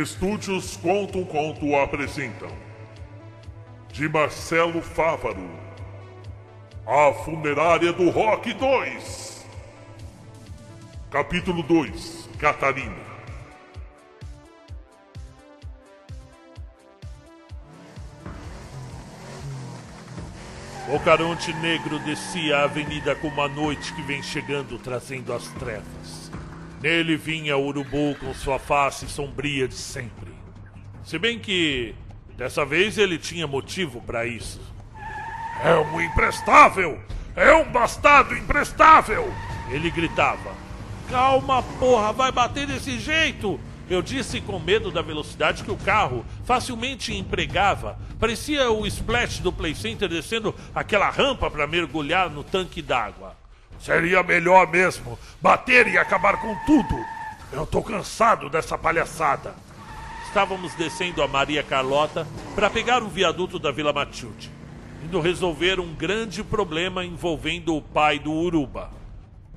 Estúdios Conto um Conto apresentam De Marcelo Fávaro A Funerária do Rock 2 Capítulo 2 Catarina O Caronte Negro descia a avenida como a noite que vem chegando trazendo as trevas. Nele vinha o urubu com sua face sombria de sempre. Se bem que dessa vez ele tinha motivo para isso. É um imprestável! É um bastardo imprestável! Ele gritava. Calma, porra, vai bater desse jeito! Eu disse com medo da velocidade que o carro facilmente empregava. Parecia o splash do Play Center descendo aquela rampa para mergulhar no tanque d'água. Seria melhor mesmo bater e acabar com tudo. Eu tô cansado dessa palhaçada. Estávamos descendo a Maria Carlota para pegar o viaduto da Vila Matilde, indo resolver um grande problema envolvendo o pai do Uruba.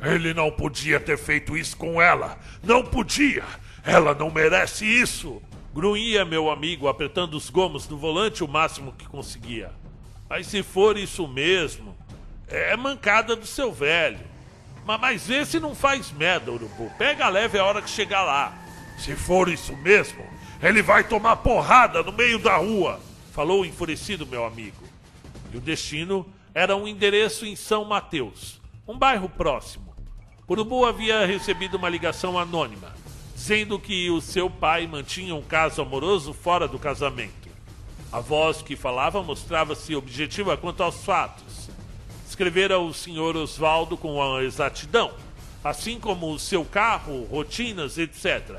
Ele não podia ter feito isso com ela. Não podia. Ela não merece isso. Grunhia meu amigo, apertando os gomos do volante o máximo que conseguia. Mas se for isso mesmo, é mancada do seu velho. Mas, mas esse não faz merda, urubu. Pega leve a hora que chegar lá. Se for isso mesmo, ele vai tomar porrada no meio da rua, falou enfurecido meu amigo. E o destino era um endereço em São Mateus, um bairro próximo. Urubu havia recebido uma ligação anônima, dizendo que o seu pai mantinha um caso amoroso fora do casamento. A voz que falava mostrava-se objetiva quanto aos fatos. Escrevera o senhor Oswaldo com exatidão, assim como o seu carro, rotinas, etc.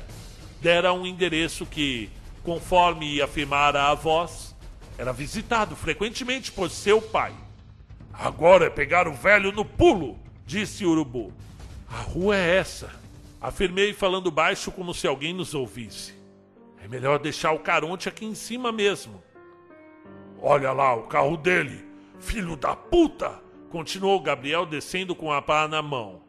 Dera um endereço que, conforme afirmara a voz, era visitado frequentemente por seu pai. Agora é pegar o velho no pulo, disse o Urubu. A rua é essa, afirmei falando baixo como se alguém nos ouvisse. É melhor deixar o Caronte aqui em cima mesmo. Olha lá o carro dele, filho da puta! Continuou Gabriel descendo com a pá na mão.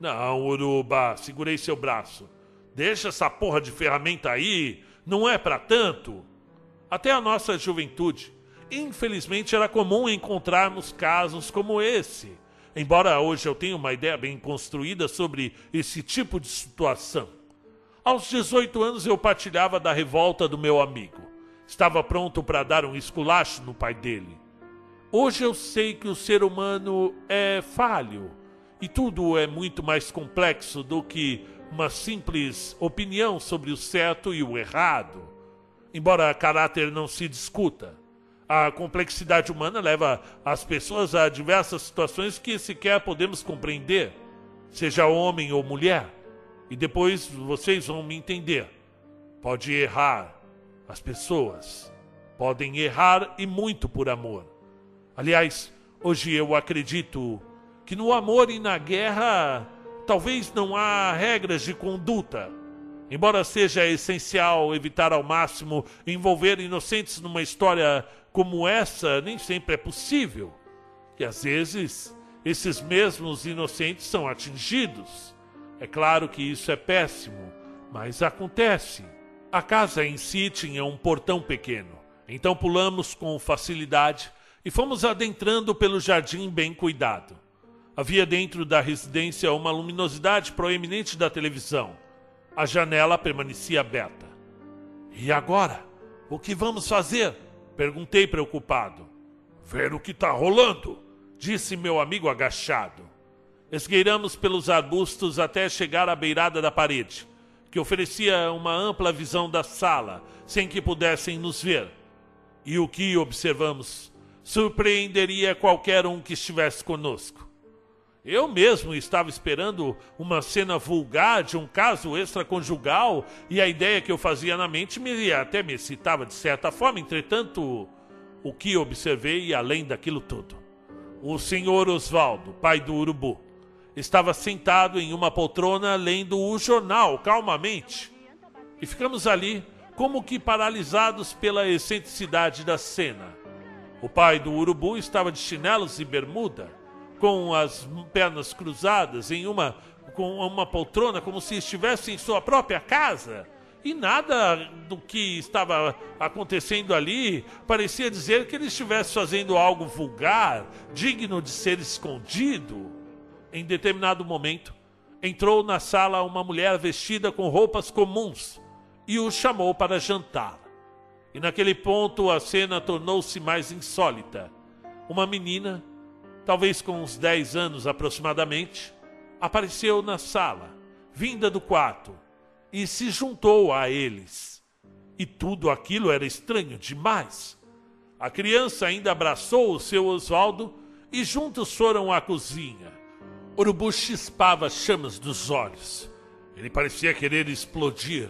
Não, Uruba, segurei seu braço. Deixa essa porra de ferramenta aí, não é para tanto. Até a nossa juventude, infelizmente era comum encontrarmos casos como esse. Embora hoje eu tenha uma ideia bem construída sobre esse tipo de situação. Aos 18 anos eu partilhava da revolta do meu amigo. Estava pronto para dar um esculacho no pai dele. Hoje eu sei que o ser humano é falho e tudo é muito mais complexo do que uma simples opinião sobre o certo e o errado. Embora caráter não se discuta, a complexidade humana leva as pessoas a diversas situações que sequer podemos compreender, seja homem ou mulher. E depois vocês vão me entender. Pode errar, as pessoas podem errar e muito por amor. Aliás, hoje eu acredito que no amor e na guerra talvez não há regras de conduta. Embora seja essencial evitar ao máximo envolver inocentes numa história como essa, nem sempre é possível. E às vezes, esses mesmos inocentes são atingidos. É claro que isso é péssimo, mas acontece. A casa em si tinha um portão pequeno, então pulamos com facilidade e fomos adentrando pelo jardim bem cuidado. Havia dentro da residência uma luminosidade proeminente da televisão. A janela permanecia aberta. E agora? O que vamos fazer? Perguntei preocupado. Ver o que está rolando, disse meu amigo agachado. Esgueiramos pelos arbustos até chegar à beirada da parede, que oferecia uma ampla visão da sala, sem que pudessem nos ver. E o que observamos surpreenderia qualquer um que estivesse conosco. Eu mesmo estava esperando uma cena vulgar de um caso extraconjugal e a ideia que eu fazia na mente me até me excitava de certa forma, entretanto, o que observei além daquilo tudo. O senhor Osvaldo, pai do urubu, estava sentado em uma poltrona lendo o jornal calmamente. E ficamos ali como que paralisados pela excentricidade da cena. O pai do urubu estava de chinelos e bermuda, com as pernas cruzadas em uma com uma poltrona como se estivesse em sua própria casa, e nada do que estava acontecendo ali parecia dizer que ele estivesse fazendo algo vulgar, digno de ser escondido. Em determinado momento, entrou na sala uma mulher vestida com roupas comuns e o chamou para jantar. E naquele ponto a cena tornou-se mais insólita. Uma menina, talvez com uns 10 anos aproximadamente, apareceu na sala, vinda do quarto e se juntou a eles. E tudo aquilo era estranho demais. A criança ainda abraçou o seu Oswaldo e juntos foram à cozinha. Urubu chispava chamas dos olhos. Ele parecia querer explodir.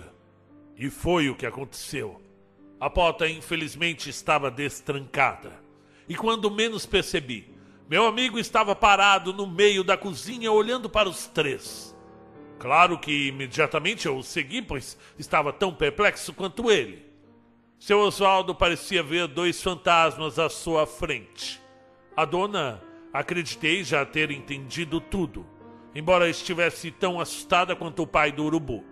E foi o que aconteceu. A porta, infelizmente, estava destrancada. E quando menos percebi, meu amigo estava parado no meio da cozinha olhando para os três. Claro que imediatamente eu o segui, pois estava tão perplexo quanto ele. Seu Oswaldo parecia ver dois fantasmas à sua frente. A dona, acreditei já ter entendido tudo, embora estivesse tão assustada quanto o pai do urubu.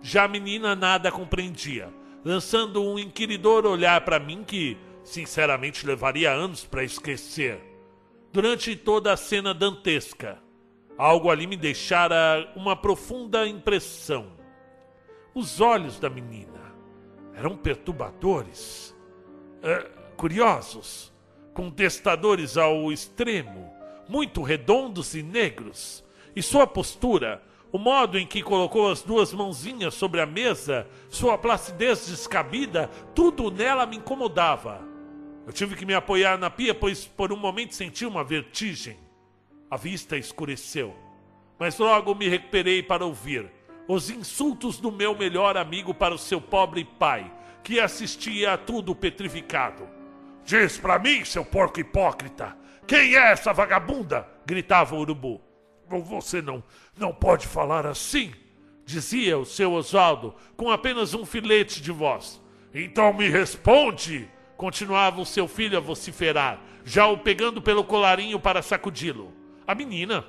Já a menina nada compreendia, lançando um inquiridor olhar para mim que, sinceramente, levaria anos para esquecer. Durante toda a cena dantesca, Algo ali me deixara uma profunda impressão. Os olhos da menina eram perturbadores, é, curiosos, contestadores ao extremo, muito redondos e negros, e sua postura, o modo em que colocou as duas mãozinhas sobre a mesa, sua placidez descabida, tudo nela me incomodava. Eu tive que me apoiar na pia, pois por um momento senti uma vertigem. A vista escureceu, mas logo me recuperei para ouvir os insultos do meu melhor amigo para o seu pobre pai, que assistia a tudo petrificado. Diz para mim, seu porco hipócrita, quem é essa vagabunda? gritava o urubu. Você não, não pode falar assim, dizia o seu Oswaldo com apenas um filete de voz. Então me responde, continuava o seu filho a vociferar, já o pegando pelo colarinho para sacudi-lo. A menina,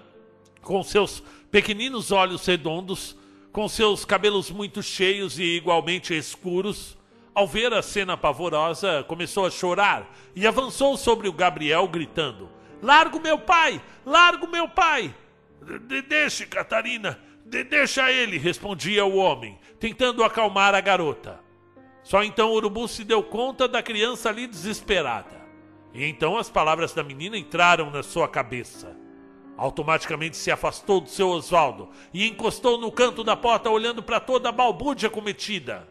com seus pequeninos olhos redondos, com seus cabelos muito cheios e igualmente escuros, ao ver a cena pavorosa, começou a chorar e avançou sobre o Gabriel, gritando: Largo meu pai! Largo meu pai! De deixe, Catarina! De deixa ele! respondia o homem, tentando acalmar a garota. Só então o urubu se deu conta da criança ali desesperada. E então as palavras da menina entraram na sua cabeça. Automaticamente se afastou do seu Oswaldo e encostou no canto da porta, olhando para toda a balbúrdia cometida.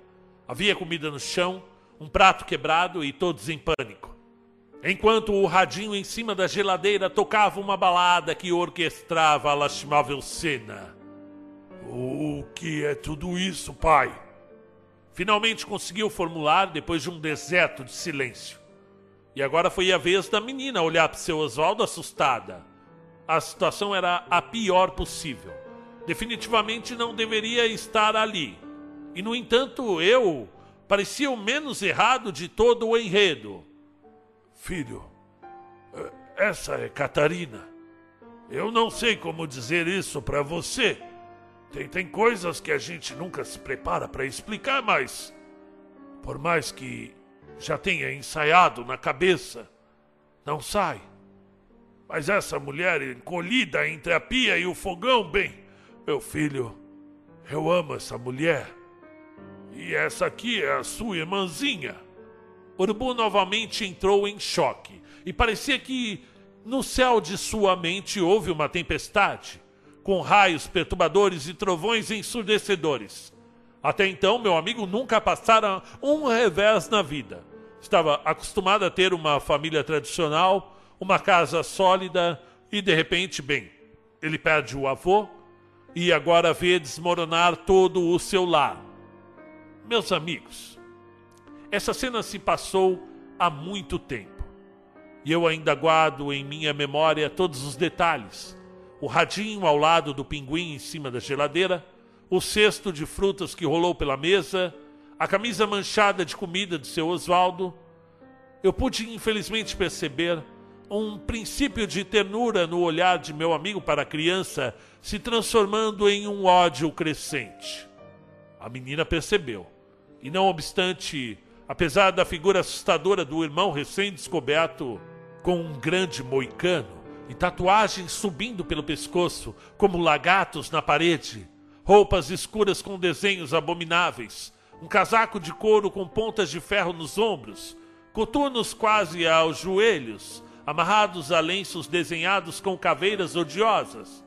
Havia comida no chão, um prato quebrado e todos em pânico. Enquanto o radinho em cima da geladeira tocava uma balada que orquestrava a lastimável cena. O que é tudo isso, pai? Finalmente conseguiu formular depois de um deserto de silêncio. E agora foi a vez da menina olhar para seu Oswaldo assustada. A situação era a pior possível. Definitivamente não deveria estar ali. E, no entanto, eu parecia o menos errado de todo o enredo. Filho, eh, essa é Catarina. Eu não sei como dizer isso para você. Tem, tem coisas que a gente nunca se prepara para explicar, mas. Por mais que já tenha ensaiado na cabeça, não sai. Mas essa mulher encolhida entre a pia e o fogão, bem, meu filho, eu amo essa mulher. E essa aqui é a sua irmãzinha. Urubu novamente entrou em choque e parecia que no céu de sua mente houve uma tempestade, com raios perturbadores e trovões ensurdecedores. Até então, meu amigo nunca passara um revés na vida. Estava acostumado a ter uma família tradicional uma casa sólida e de repente, bem, ele perde o avô e agora vê desmoronar todo o seu lar. Meus amigos, essa cena se passou há muito tempo e eu ainda guardo em minha memória todos os detalhes. O radinho ao lado do pinguim em cima da geladeira, o cesto de frutas que rolou pela mesa, a camisa manchada de comida de seu Oswaldo. Eu pude infelizmente perceber um princípio de ternura no olhar de meu amigo para a criança se transformando em um ódio crescente. A menina percebeu E não obstante, apesar da figura assustadora do irmão recém-descoberto, com um grande moicano e tatuagens subindo pelo pescoço, como lagartos na parede, roupas escuras com desenhos abomináveis, um casaco de couro com pontas de ferro nos ombros, coturnos quase aos joelhos, amarrados a lenços desenhados com caveiras odiosas.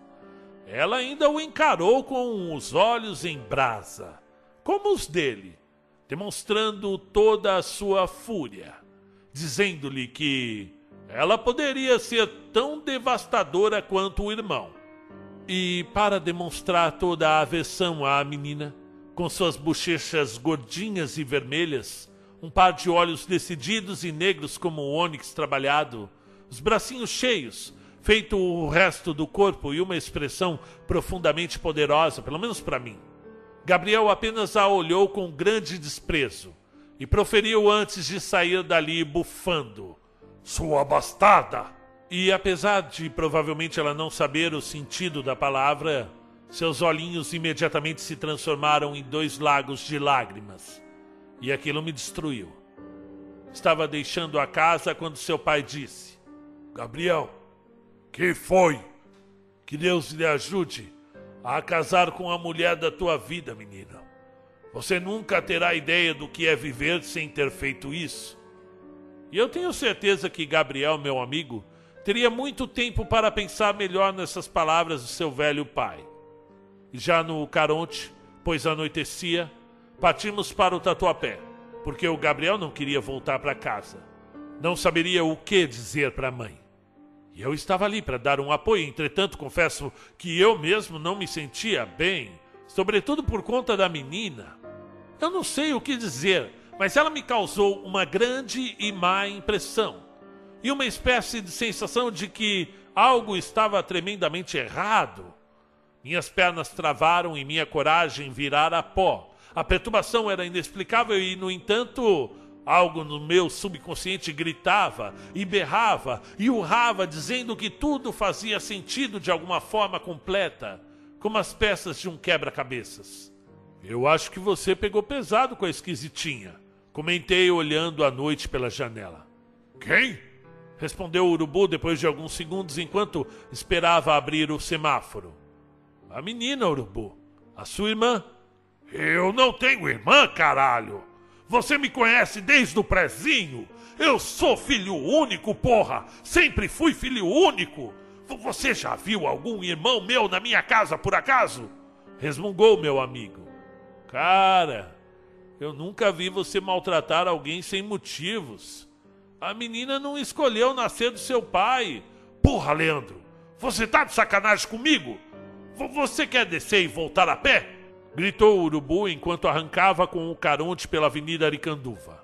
Ela ainda o encarou com os olhos em brasa, como os dele, demonstrando toda a sua fúria, dizendo-lhe que ela poderia ser tão devastadora quanto o irmão. E, para demonstrar toda a aversão à menina, com suas bochechas gordinhas e vermelhas, um par de olhos decididos e negros como o ônix trabalhado, os bracinhos cheios, feito o resto do corpo e uma expressão profundamente poderosa, pelo menos para mim. Gabriel apenas a olhou com grande desprezo e proferiu antes de sair dali bufando: Sua bastarda! E apesar de provavelmente ela não saber o sentido da palavra, seus olhinhos imediatamente se transformaram em dois lagos de lágrimas. E aquilo me destruiu. Estava deixando a casa quando seu pai disse: Gabriel, que foi? Que Deus lhe ajude a casar com a mulher da tua vida, menina. Você nunca terá ideia do que é viver sem ter feito isso. E eu tenho certeza que Gabriel, meu amigo, teria muito tempo para pensar melhor nessas palavras do seu velho pai. Já no Caronte, pois anoitecia, partimos para o Tatuapé, porque o Gabriel não queria voltar para casa. Não saberia o que dizer para a mãe. E eu estava ali para dar um apoio, entretanto, confesso que eu mesmo não me sentia bem, sobretudo por conta da menina. Eu não sei o que dizer, mas ela me causou uma grande e má impressão e uma espécie de sensação de que algo estava tremendamente errado. Minhas pernas travaram e minha coragem virara pó. A perturbação era inexplicável e, no entanto, Algo no meu subconsciente gritava e berrava e urrava, dizendo que tudo fazia sentido de alguma forma completa, como as peças de um quebra-cabeças. Eu acho que você pegou pesado com a esquisitinha, comentei olhando a noite pela janela. Quem? Respondeu o urubu depois de alguns segundos enquanto esperava abrir o semáforo. A menina, urubu. A sua irmã. Eu não tenho irmã, caralho! Você me conhece desde o prezinho. Eu sou filho único, porra! Sempre fui filho único! Você já viu algum irmão meu na minha casa, por acaso? Resmungou meu amigo. Cara, eu nunca vi você maltratar alguém sem motivos. A menina não escolheu nascer do seu pai. Porra, Leandro, você tá de sacanagem comigo? Você quer descer e voltar a pé? Gritou o urubu enquanto arrancava com o caronte pela avenida Aricanduva.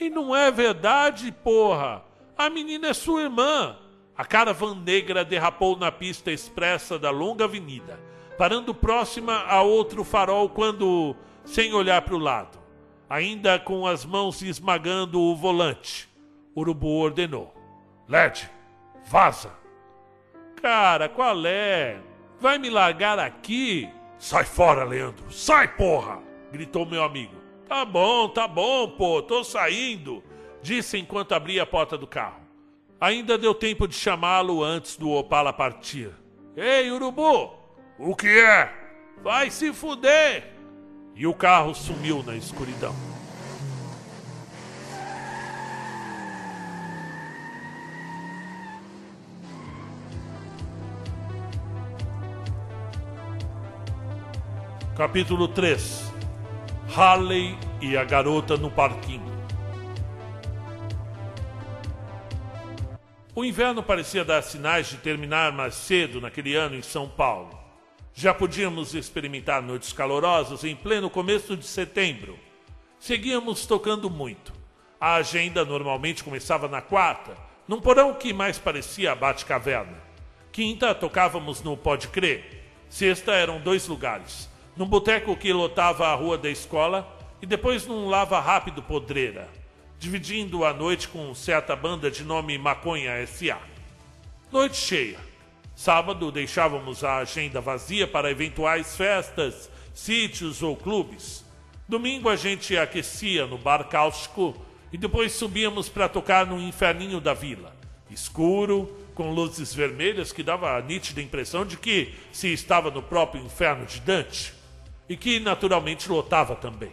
E não é verdade, porra! A menina é sua irmã! A caravan negra derrapou na pista expressa da longa avenida, parando próxima a outro farol quando, sem olhar para o lado, ainda com as mãos esmagando o volante, Urubu ordenou: Led, vaza! Cara, qual é? Vai me largar aqui? Sai fora, Leandro! Sai, porra! gritou meu amigo. Tá bom, tá bom, pô, tô saindo, disse enquanto abria a porta do carro. Ainda deu tempo de chamá-lo antes do Opala partir. Ei, urubu! O que é? Vai se fuder! E o carro sumiu na escuridão. Capítulo 3 Harley e a garota no parquinho. O inverno parecia dar sinais de terminar mais cedo naquele ano em São Paulo. Já podíamos experimentar noites calorosas em pleno começo de setembro. Seguíamos tocando muito. A agenda normalmente começava na quarta, num porão que mais parecia a Bate-Caverna. Quinta tocávamos no Pode Crer. Sexta eram dois lugares num boteco que lotava a rua da escola e depois num lava rápido podreira, dividindo a noite com certa banda de nome Maconha S.A. Noite cheia. Sábado deixávamos a agenda vazia para eventuais festas, sítios ou clubes. Domingo a gente aquecia no bar cáustico e depois subíamos para tocar no inferninho da vila. Escuro, com luzes vermelhas que dava a nítida impressão de que se estava no próprio inferno de Dante e que naturalmente lotava também.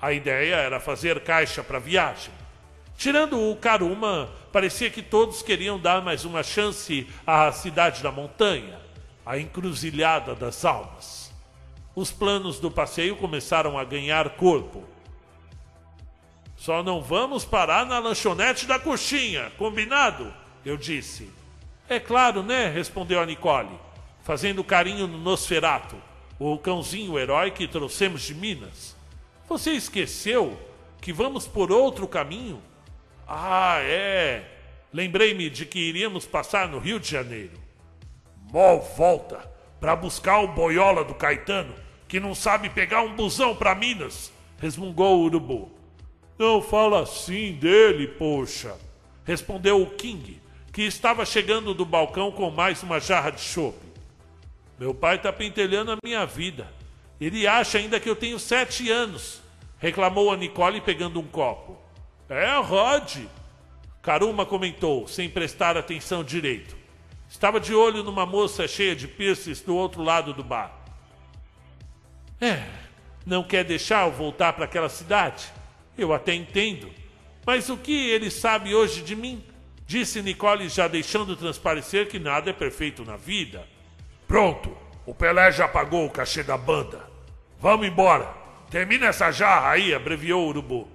A ideia era fazer caixa para viagem. Tirando o Karuma, parecia que todos queriam dar mais uma chance à cidade da montanha, a encruzilhada das almas. Os planos do passeio começaram a ganhar corpo. Só não vamos parar na lanchonete da coxinha, combinado? Eu disse. É claro, né? respondeu a Nicole, fazendo carinho no Nosferato, o cãozinho herói que trouxemos de Minas. Você esqueceu que vamos por outro caminho? Ah, é. Lembrei-me de que iríamos passar no Rio de Janeiro. Mó volta para buscar o boiola do Caetano, que não sabe pegar um busão para Minas, resmungou o urubu. Não fala assim dele, poxa, respondeu o King, que estava chegando do balcão com mais uma jarra de chope. Meu pai está pentelhando a minha vida. Ele acha ainda que eu tenho sete anos, reclamou a Nicole pegando um copo. É, Rod. Karuma comentou, sem prestar atenção direito. Estava de olho numa moça cheia de piercings do outro lado do bar. É, não quer deixar eu voltar para aquela cidade? Eu até entendo. Mas o que ele sabe hoje de mim? Disse Nicole, já deixando transparecer que nada é perfeito na vida. Pronto, o Pelé já pagou o cachê da banda. Vamos embora. Termina essa jarra aí, abreviou o urubu.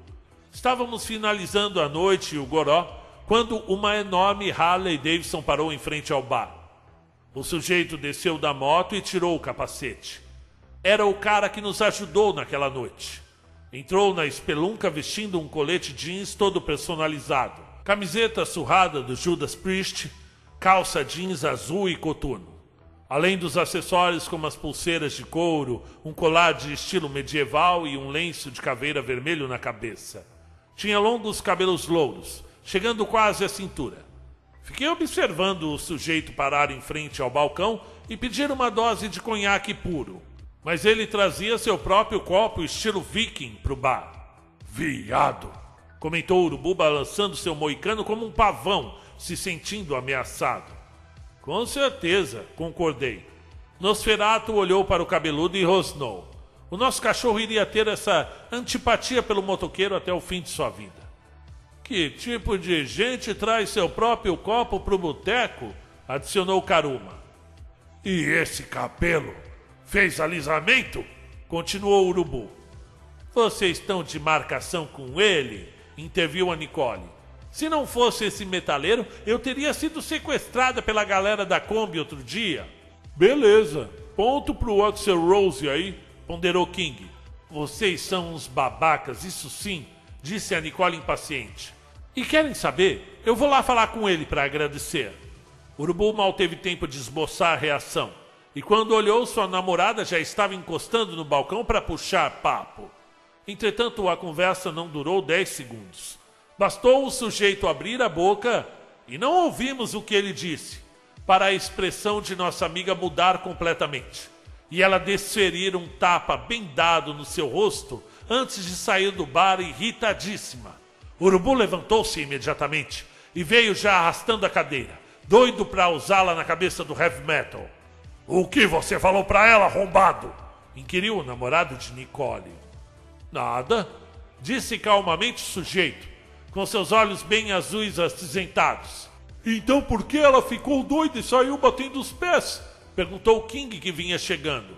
Estávamos finalizando a noite e o goró quando uma enorme Harley Davidson parou em frente ao bar. O sujeito desceu da moto e tirou o capacete. Era o cara que nos ajudou naquela noite. Entrou na espelunca vestindo um colete jeans todo personalizado, camiseta surrada do Judas Priest, calça jeans azul e coturno. Além dos acessórios como as pulseiras de couro, um colar de estilo medieval e um lenço de caveira vermelho na cabeça. Tinha longos cabelos louros, chegando quase à cintura. Fiquei observando o sujeito parar em frente ao balcão e pedir uma dose de conhaque puro mas ele trazia seu próprio copo estilo viking para o bar. Viado! comentou o urubu balançando seu moicano como um pavão, se sentindo ameaçado. Com certeza, concordei. Nosferato olhou para o cabeludo e rosnou. O nosso cachorro iria ter essa antipatia pelo motoqueiro até o fim de sua vida. Que tipo de gente traz seu próprio copo pro boteco? adicionou Karuma. E esse cabelo? Fez alisamento? Continuou o urubu. Vocês estão de marcação com ele? interviu a Nicole. Se não fosse esse metaleiro, eu teria sido sequestrada pela galera da Kombi outro dia. Beleza, ponto pro Axel Rose aí, ponderou King. Vocês são uns babacas, isso sim, disse a Nicole impaciente. E querem saber? Eu vou lá falar com ele para agradecer. O urubu mal teve tempo de esboçar a reação e quando olhou, sua namorada já estava encostando no balcão para puxar papo. Entretanto, a conversa não durou dez segundos. Bastou o sujeito abrir a boca e não ouvimos o que ele disse, para a expressão de nossa amiga mudar completamente e ela desferir um tapa bem dado no seu rosto antes de sair do bar irritadíssima. Urubu levantou-se imediatamente e veio já arrastando a cadeira, doido para usá-la na cabeça do heavy metal. O que você falou para ela, arrombado? inquiriu o namorado de Nicole. Nada, disse calmamente o sujeito, com seus olhos bem azuis acinzentados. Então por que ela ficou doida e saiu batendo os pés? perguntou o King que vinha chegando.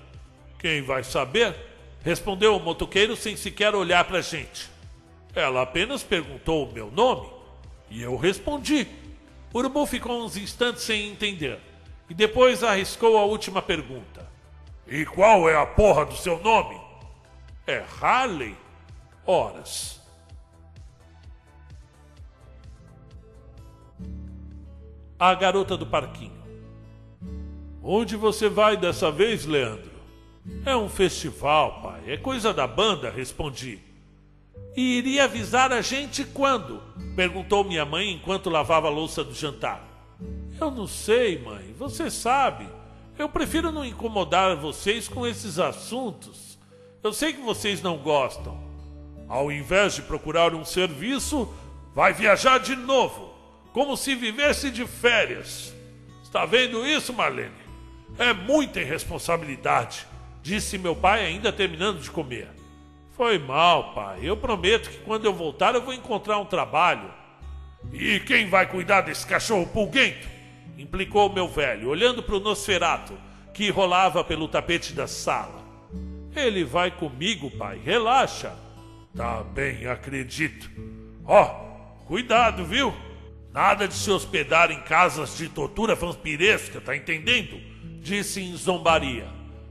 Quem vai saber? respondeu o motoqueiro sem sequer olhar para a gente. Ela apenas perguntou o meu nome e eu respondi. O urubu ficou uns instantes sem entender e depois arriscou a última pergunta. E qual é a porra do seu nome? É Harley? Horas. A garota do parquinho. Onde você vai dessa vez, Leandro? É um festival, pai. É coisa da banda, respondi. E iria avisar a gente quando? Perguntou minha mãe enquanto lavava a louça do jantar. Eu não sei, mãe. Você sabe. Eu prefiro não incomodar vocês com esses assuntos. Eu sei que vocês não gostam. Ao invés de procurar um serviço, vai viajar de novo, como se vivesse de férias. Está vendo isso, Marlene? É muita irresponsabilidade, disse meu pai, ainda terminando de comer. Foi mal, pai. Eu prometo que quando eu voltar eu vou encontrar um trabalho. E quem vai cuidar desse cachorro pulguento? implicou meu velho, olhando para o Nosferato, que rolava pelo tapete da sala. Ele vai comigo, pai, relaxa. Tá bem, acredito. Ó, oh, cuidado, viu? Nada de se hospedar em casas de tortura vampiresca, tá entendendo? Disse em zombaria.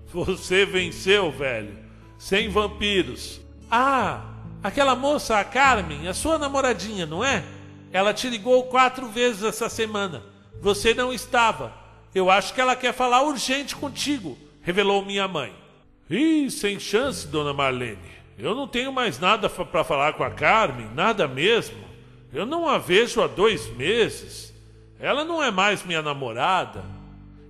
Você venceu, velho. Sem vampiros. Ah, aquela moça, a Carmen, a sua namoradinha, não é? Ela te ligou quatro vezes essa semana. Você não estava. Eu acho que ela quer falar urgente contigo, revelou minha mãe. Ih, sem chance, dona Marlene. Eu não tenho mais nada para falar com a Carmen, nada mesmo. Eu não a vejo há dois meses. Ela não é mais minha namorada.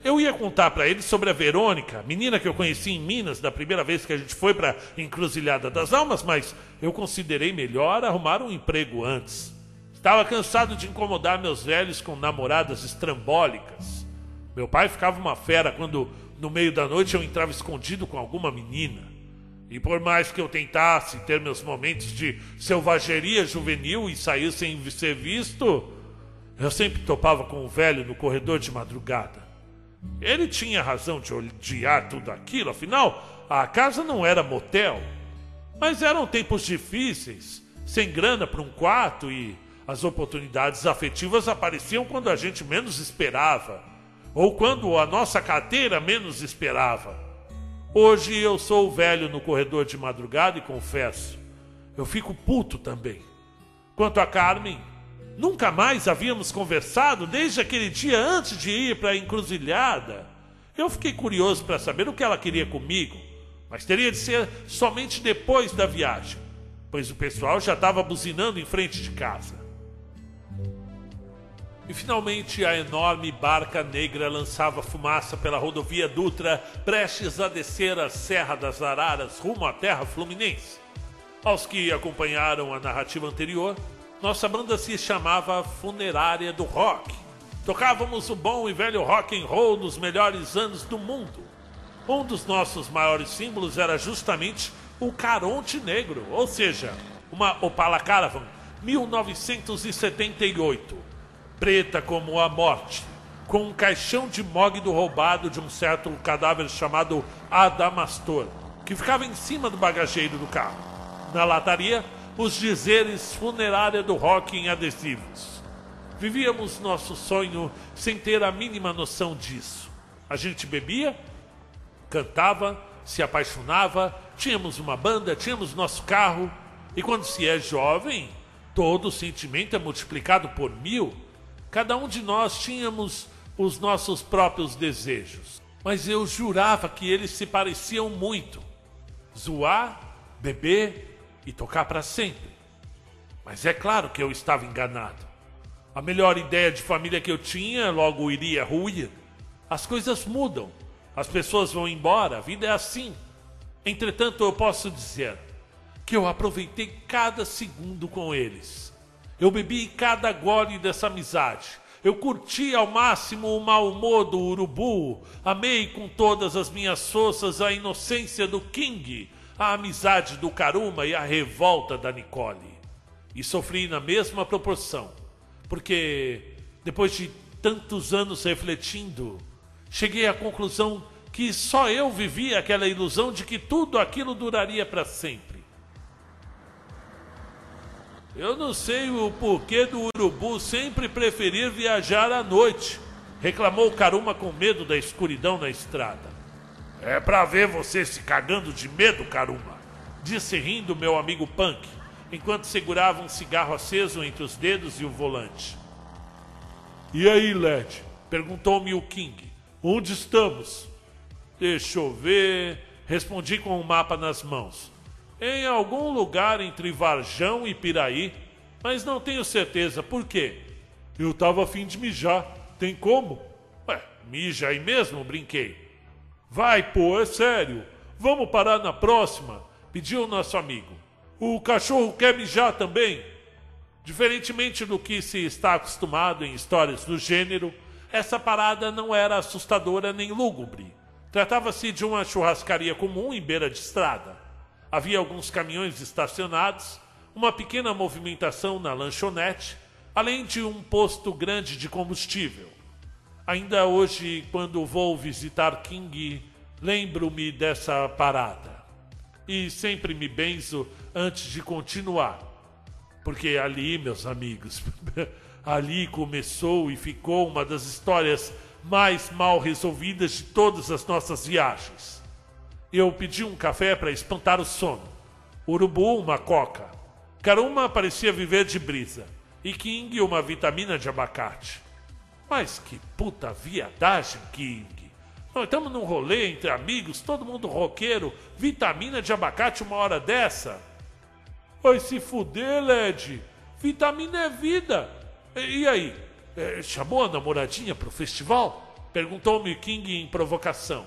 Eu ia contar para ele sobre a Verônica, menina que eu conheci em Minas da primeira vez que a gente foi para Encruzilhada das Almas, mas eu considerei melhor arrumar um emprego antes. Estava cansado de incomodar meus velhos com namoradas estrambólicas. Meu pai ficava uma fera quando, no meio da noite, eu entrava escondido com alguma menina. E por mais que eu tentasse ter meus momentos de selvageria juvenil e sair sem ser visto, eu sempre topava com o velho no corredor de madrugada. Ele tinha razão de odiar tudo aquilo, afinal, a casa não era motel. Mas eram tempos difíceis, sem grana para um quarto e as oportunidades afetivas apareciam quando a gente menos esperava, ou quando a nossa carteira menos esperava. Hoje eu sou o velho no corredor de madrugada e confesso, eu fico puto também. Quanto a Carmen, nunca mais havíamos conversado desde aquele dia antes de ir para a encruzilhada. Eu fiquei curioso para saber o que ela queria comigo, mas teria de ser somente depois da viagem, pois o pessoal já estava buzinando em frente de casa. E finalmente a enorme barca negra lançava fumaça pela rodovia Dutra, prestes a descer a Serra das Araras rumo à terra fluminense. Aos que acompanharam a narrativa anterior, nossa banda se chamava Funerária do Rock. Tocávamos o bom e velho rock and roll nos melhores anos do mundo. Um dos nossos maiores símbolos era justamente o Caronte Negro, ou seja, uma Opala Caravan 1978 preta como a morte, com um caixão de mogno roubado de um certo cadáver chamado Adamastor, que ficava em cima do bagageiro do carro. Na lataria, os dizeres funerária do rock em adesivos. Vivíamos nosso sonho sem ter a mínima noção disso. A gente bebia, cantava, se apaixonava, tínhamos uma banda, tínhamos nosso carro, e quando se é jovem, todo sentimento é multiplicado por mil Cada um de nós tínhamos os nossos próprios desejos, mas eu jurava que eles se pareciam muito. Zoar, beber e tocar para sempre. Mas é claro que eu estava enganado. A melhor ideia de família que eu tinha logo iria ruir. As coisas mudam, as pessoas vão embora, a vida é assim. Entretanto, eu posso dizer que eu aproveitei cada segundo com eles. Eu bebi cada gole dessa amizade. Eu curti ao máximo o mau humor do urubu. Amei com todas as minhas forças a inocência do King, a amizade do Karuma e a revolta da Nicole. E sofri na mesma proporção, porque depois de tantos anos refletindo, cheguei à conclusão que só eu vivia aquela ilusão de que tudo aquilo duraria para sempre. Eu não sei o porquê do urubu sempre preferir viajar à noite, reclamou Karuma com medo da escuridão na estrada. É pra ver você se cagando de medo, Karuma, disse rindo meu amigo Punk, enquanto segurava um cigarro aceso entre os dedos e o volante. E aí, Led? perguntou-me o King. Onde estamos? Deixa eu ver. Respondi com o um mapa nas mãos em algum lugar entre Varjão e Piraí, mas não tenho certeza por quê. Eu tava afim de mijar, tem como? Ué, mija aí mesmo, brinquei. Vai, pô, é sério. Vamos parar na próxima. Pediu o nosso amigo. O cachorro quer mijar também? Diferentemente do que se está acostumado em histórias do gênero, essa parada não era assustadora nem lúgubre. Tratava-se de uma churrascaria comum em beira de estrada. Havia alguns caminhões estacionados, uma pequena movimentação na lanchonete, além de um posto grande de combustível. Ainda hoje, quando vou visitar King, lembro-me dessa parada. E sempre me benzo antes de continuar porque ali, meus amigos, ali começou e ficou uma das histórias mais mal resolvidas de todas as nossas viagens. Eu pedi um café para espantar o sono. Urubu, uma coca. Caruma parecia viver de brisa. E King, uma vitamina de abacate. Mas que puta viadagem, King. Nós estamos num rolê entre amigos, todo mundo roqueiro, vitamina de abacate uma hora dessa. Vai se fuder, Led. Vitamina é vida. E, e aí? É, chamou a namoradinha pro festival? Perguntou-me King em provocação.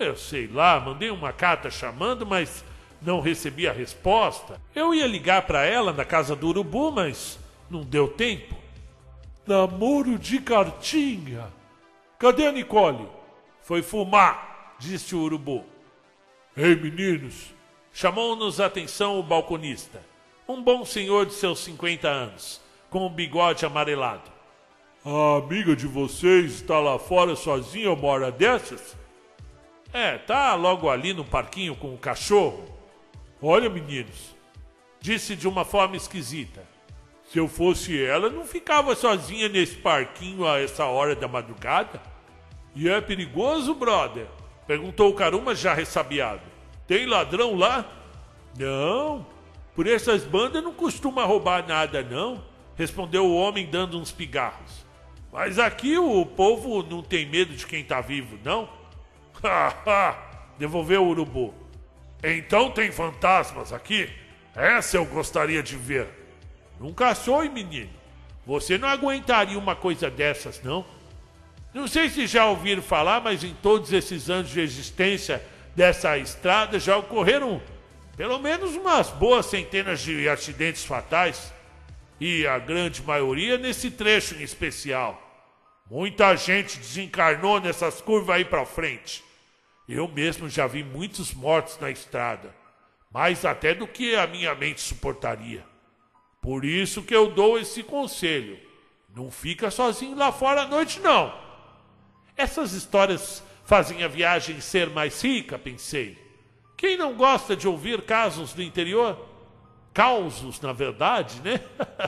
Eu sei lá, mandei uma carta chamando, mas não recebi a resposta. Eu ia ligar para ela na casa do urubu, mas não deu tempo. Namoro de cartinha. Cadê a Nicole? Foi fumar, disse o urubu. Ei, meninos, Chamou-nos a atenção o balconista, um bom senhor de seus 50 anos, com o bigode amarelado. A amiga de vocês está lá fora sozinha uma hora dessas? É, tá logo ali no parquinho com o cachorro. Olha, meninos, disse de uma forma esquisita. Se eu fosse ela, não ficava sozinha nesse parquinho a essa hora da madrugada. E é perigoso, brother? Perguntou o Caruma já ressabiado. Tem ladrão lá? Não, por essas bandas não costuma roubar nada, não, respondeu o homem dando uns pigarros. Mas aqui o povo não tem medo de quem tá vivo, não? Devolveu o urubu. Então tem fantasmas aqui? Essa eu gostaria de ver. Nunca sou, menino. Você não aguentaria uma coisa dessas, não? Não sei se já ouviram falar, mas em todos esses anos de existência dessa estrada já ocorreram pelo menos umas boas centenas de acidentes fatais e a grande maioria nesse trecho em especial. Muita gente desencarnou nessas curvas aí para frente. Eu mesmo já vi muitos mortos na estrada, mais até do que a minha mente suportaria. Por isso que eu dou esse conselho. Não fica sozinho lá fora à noite, não. Essas histórias fazem a viagem ser mais rica, pensei. Quem não gosta de ouvir casos do interior? Causos, na verdade, né?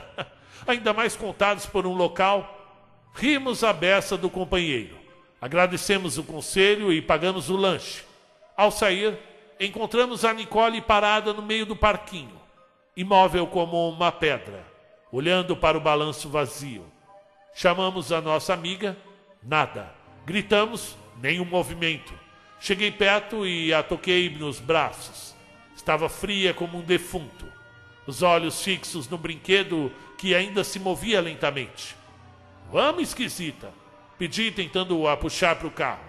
Ainda mais contados por um local. Rimos a beça do companheiro. Agradecemos o conselho e pagamos o lanche. Ao sair, encontramos a Nicole parada no meio do parquinho, imóvel como uma pedra, olhando para o balanço vazio. Chamamos a nossa amiga, nada. Gritamos, nenhum movimento. Cheguei perto e a toquei nos braços. Estava fria como um defunto, os olhos fixos no brinquedo que ainda se movia lentamente. Vamos, esquisita, pedi tentando a puxar para o carro.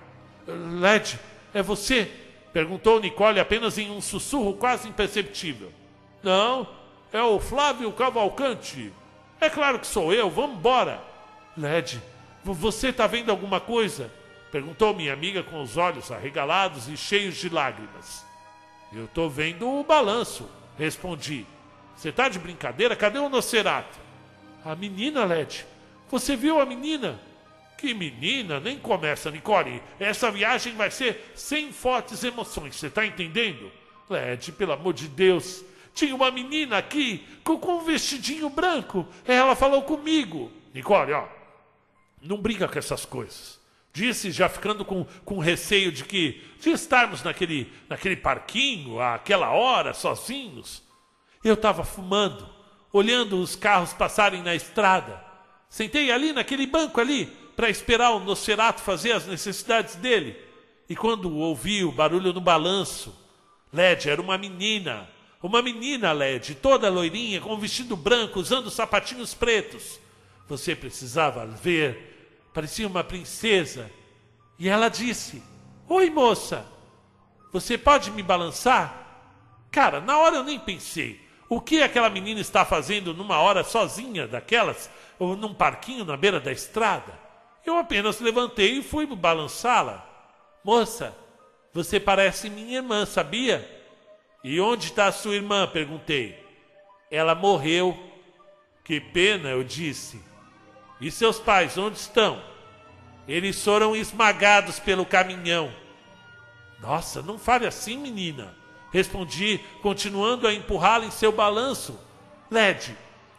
Led, é você? perguntou Nicole apenas em um sussurro quase imperceptível. Não, é o Flávio Cavalcante. É claro que sou eu, vamos embora. Led, você está vendo alguma coisa? Perguntou minha amiga com os olhos arregalados e cheios de lágrimas. Eu estou vendo o balanço, respondi. Você está de brincadeira? Cadê o Nocerato? A menina, Led. Você viu a menina? Que menina? Nem começa, Nicole. Essa viagem vai ser sem fortes emoções, você está entendendo? Led, pelo amor de Deus. Tinha uma menina aqui com, com um vestidinho branco. Ela falou comigo. Nicole, ó. Não brinca com essas coisas. Disse, já ficando com, com receio de que de estarmos naquele, naquele parquinho, àquela hora, sozinhos. Eu estava fumando, olhando os carros passarem na estrada. Sentei ali naquele banco ali para esperar o Nocerato fazer as necessidades dele. E quando ouvi o barulho no balanço, Led era uma menina, uma menina Led, toda loirinha, com um vestido branco, usando sapatinhos pretos. Você precisava ver parecia uma princesa. E ela disse: Oi, moça, você pode me balançar? Cara, na hora eu nem pensei. O que aquela menina está fazendo numa hora sozinha daquelas, ou num parquinho na beira da estrada? Eu apenas levantei e fui balançá-la. Moça, você parece minha irmã, sabia? E onde está sua irmã? perguntei. Ela morreu. Que pena, eu disse. E seus pais, onde estão? Eles foram esmagados pelo caminhão. Nossa, não fale assim, menina. Respondi, continuando a empurrá-la em seu balanço. Led,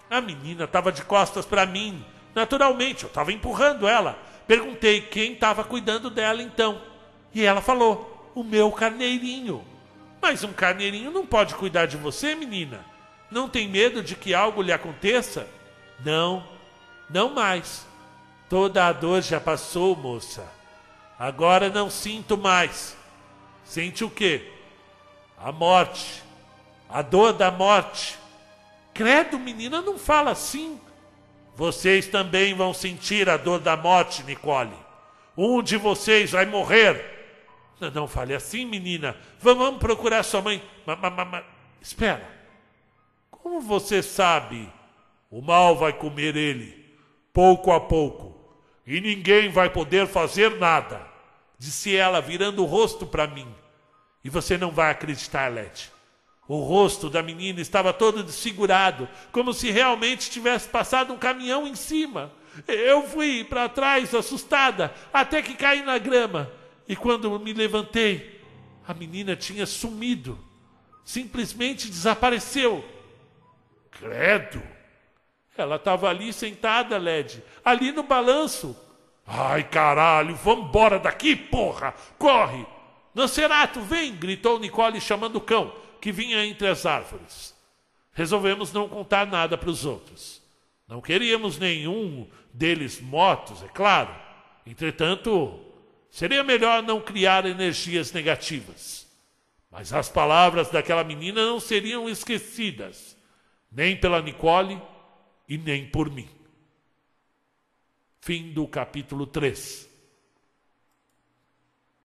a menina estava de costas para mim. Naturalmente, eu estava empurrando ela. Perguntei quem estava cuidando dela então. E ela falou: o meu carneirinho. Mas um carneirinho não pode cuidar de você, menina. Não tem medo de que algo lhe aconteça? Não, não mais. Toda a dor já passou, moça. Agora não sinto mais. Sente o quê? a morte, a dor da morte. Credo, menina, não fala assim. Vocês também vão sentir a dor da morte, Nicole. Um de vocês vai morrer. Não, não fale assim, menina. Vamos procurar sua mãe. Mas, mas, mas, espera. Como você sabe? O mal vai comer ele, pouco a pouco, e ninguém vai poder fazer nada, disse ela, virando o rosto para mim. E você não vai acreditar, Lete. O rosto da menina estava todo desfigurado, como se realmente tivesse passado um caminhão em cima. Eu fui para trás, assustada, até que caí na grama. E quando me levantei, a menina tinha sumido. Simplesmente desapareceu. Credo! Ela estava ali sentada, Led, ali no balanço. Ai, caralho, vamos embora daqui, porra! Corre! Nosferatu, vem! gritou Nicole chamando o cão, que vinha entre as árvores. Resolvemos não contar nada para os outros. Não queríamos nenhum deles mortos, é claro. Entretanto, seria melhor não criar energias negativas. Mas as palavras daquela menina não seriam esquecidas, nem pela Nicole e nem por mim. Fim do capítulo 3.